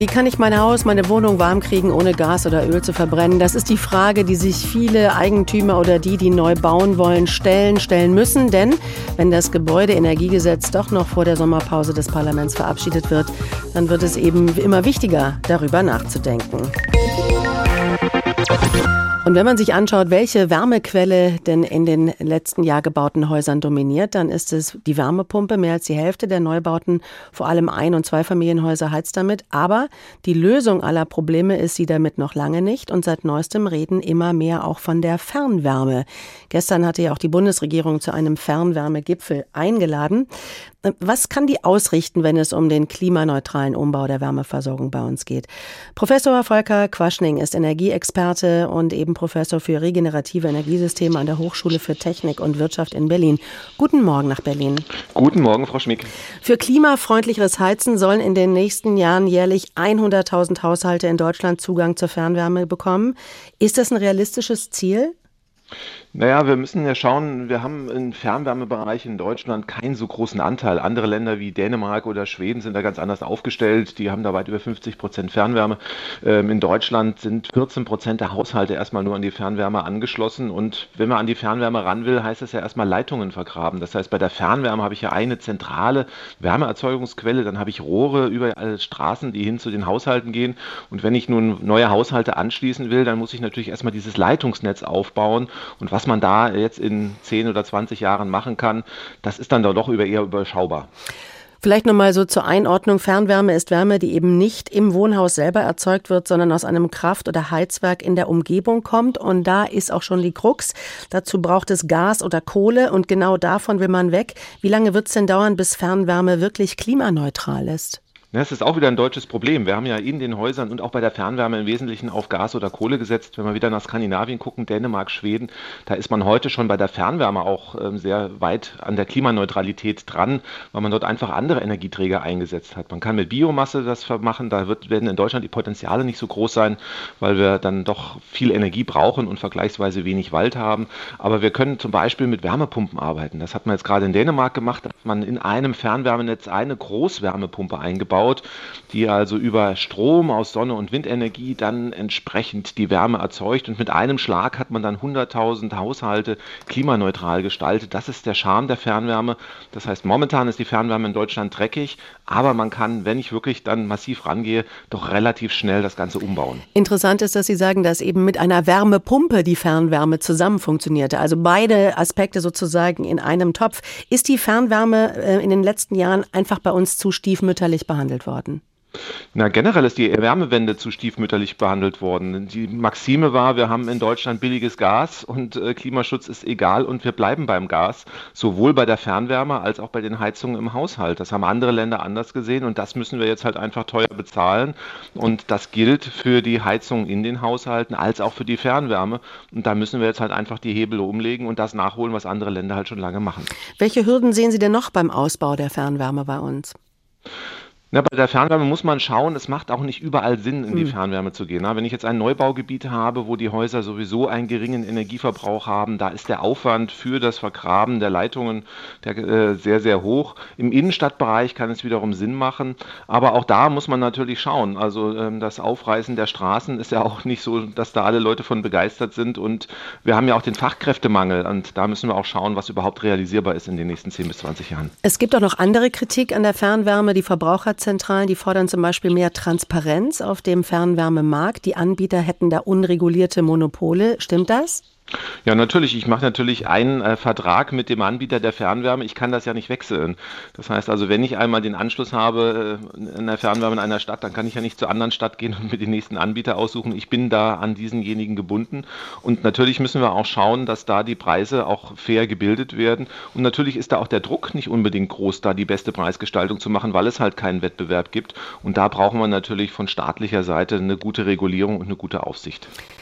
Wie kann ich mein Haus, meine Wohnung warm kriegen, ohne Gas oder Öl zu verbrennen? Das ist die Frage, die sich viele Eigentümer oder die, die neu bauen wollen, stellen, stellen müssen. Denn wenn das Gebäudeenergiegesetz doch noch vor der Sommerpause des Parlaments verabschiedet wird, dann wird es eben immer wichtiger, darüber nachzudenken. Und wenn man sich anschaut, welche Wärmequelle denn in den letzten Jahr gebauten Häusern dominiert, dann ist es die Wärmepumpe. Mehr als die Hälfte der Neubauten, vor allem Ein- und Zweifamilienhäuser, heizt damit. Aber die Lösung aller Probleme ist sie damit noch lange nicht. Und seit neuestem reden immer mehr auch von der Fernwärme. Gestern hatte ja auch die Bundesregierung zu einem Fernwärmegipfel eingeladen. Was kann die ausrichten, wenn es um den klimaneutralen Umbau der Wärmeversorgung bei uns geht? Professor Volker Quaschning ist Energieexperte und eben Professor für regenerative Energiesysteme an der Hochschule für Technik und Wirtschaft in Berlin. Guten Morgen nach Berlin. Guten Morgen, Frau Schmick. Für klimafreundlicheres Heizen sollen in den nächsten Jahren jährlich 100.000 Haushalte in Deutschland Zugang zur Fernwärme bekommen. Ist das ein realistisches Ziel? Naja, wir müssen ja schauen, wir haben im Fernwärmebereich in Deutschland keinen so großen Anteil. Andere Länder wie Dänemark oder Schweden sind da ganz anders aufgestellt. Die haben da weit über 50 Prozent Fernwärme. Ähm, in Deutschland sind 14 Prozent der Haushalte erstmal nur an die Fernwärme angeschlossen. Und wenn man an die Fernwärme ran will, heißt das ja erstmal Leitungen vergraben. Das heißt, bei der Fernwärme habe ich ja eine zentrale Wärmeerzeugungsquelle. Dann habe ich Rohre über alle Straßen, die hin zu den Haushalten gehen. Und wenn ich nun neue Haushalte anschließen will, dann muss ich natürlich erstmal dieses Leitungsnetz aufbauen. Und was man da jetzt in 10 oder 20 Jahren machen kann, das ist dann doch über eher überschaubar. Vielleicht nochmal so zur Einordnung. Fernwärme ist Wärme, die eben nicht im Wohnhaus selber erzeugt wird, sondern aus einem Kraft- oder Heizwerk in der Umgebung kommt. Und da ist auch schon die Krux. Dazu braucht es Gas oder Kohle und genau davon will man weg. Wie lange wird es denn dauern, bis Fernwärme wirklich klimaneutral ist? Das ist auch wieder ein deutsches Problem. Wir haben ja in den Häusern und auch bei der Fernwärme im Wesentlichen auf Gas oder Kohle gesetzt. Wenn wir wieder nach Skandinavien gucken, Dänemark, Schweden, da ist man heute schon bei der Fernwärme auch ähm, sehr weit an der Klimaneutralität dran, weil man dort einfach andere Energieträger eingesetzt hat. Man kann mit Biomasse das machen, da wird, werden in Deutschland die Potenziale nicht so groß sein, weil wir dann doch viel Energie brauchen und vergleichsweise wenig Wald haben. Aber wir können zum Beispiel mit Wärmepumpen arbeiten. Das hat man jetzt gerade in Dänemark gemacht, da hat man in einem Fernwärmenetz eine Großwärmepumpe eingebaut gebaut, die also über Strom aus Sonne- und Windenergie dann entsprechend die Wärme erzeugt. Und mit einem Schlag hat man dann 100.000 Haushalte klimaneutral gestaltet. Das ist der Charme der Fernwärme. Das heißt, momentan ist die Fernwärme in Deutschland dreckig, aber man kann, wenn ich wirklich dann massiv rangehe, doch relativ schnell das Ganze umbauen. Interessant ist, dass Sie sagen, dass eben mit einer Wärmepumpe die Fernwärme zusammen funktionierte. Also beide Aspekte sozusagen in einem Topf. Ist die Fernwärme äh, in den letzten Jahren einfach bei uns zu stiefmütterlich behandelt? Behandelt worden? Na, generell ist die Wärmewende zu stiefmütterlich behandelt worden. Die Maxime war, wir haben in Deutschland billiges Gas und äh, Klimaschutz ist egal und wir bleiben beim Gas, sowohl bei der Fernwärme als auch bei den Heizungen im Haushalt. Das haben andere Länder anders gesehen und das müssen wir jetzt halt einfach teuer bezahlen. Und das gilt für die Heizung in den Haushalten als auch für die Fernwärme. Und da müssen wir jetzt halt einfach die Hebel umlegen und das nachholen, was andere Länder halt schon lange machen. Welche Hürden sehen Sie denn noch beim Ausbau der Fernwärme bei uns? Na, bei der Fernwärme muss man schauen, es macht auch nicht überall Sinn, in die hm. Fernwärme zu gehen. Na, wenn ich jetzt ein Neubaugebiet habe, wo die Häuser sowieso einen geringen Energieverbrauch haben, da ist der Aufwand für das Vergraben der Leitungen der, äh, sehr, sehr hoch. Im Innenstadtbereich kann es wiederum Sinn machen, aber auch da muss man natürlich schauen. Also ähm, das Aufreißen der Straßen ist ja auch nicht so, dass da alle Leute von begeistert sind und wir haben ja auch den Fachkräftemangel und da müssen wir auch schauen, was überhaupt realisierbar ist in den nächsten 10 bis 20 Jahren. Es gibt auch noch andere Kritik an der Fernwärme, die Verbraucher Verbraucherzentralen, die fordern zum Beispiel mehr Transparenz auf dem Fernwärmemarkt. Die Anbieter hätten da unregulierte Monopole. Stimmt das? Ja, natürlich. Ich mache natürlich einen äh, Vertrag mit dem Anbieter der Fernwärme. Ich kann das ja nicht wechseln. Das heißt also, wenn ich einmal den Anschluss habe äh, in der Fernwärme in einer Stadt, dann kann ich ja nicht zur anderen Stadt gehen und mir den nächsten Anbieter aussuchen. Ich bin da an diesenjenigen gebunden. Und natürlich müssen wir auch schauen, dass da die Preise auch fair gebildet werden. Und natürlich ist da auch der Druck nicht unbedingt groß, da die beste Preisgestaltung zu machen, weil es halt keinen Wettbewerb gibt. Und da brauchen wir natürlich von staatlicher Seite eine gute Regulierung und eine gute Aufsicht.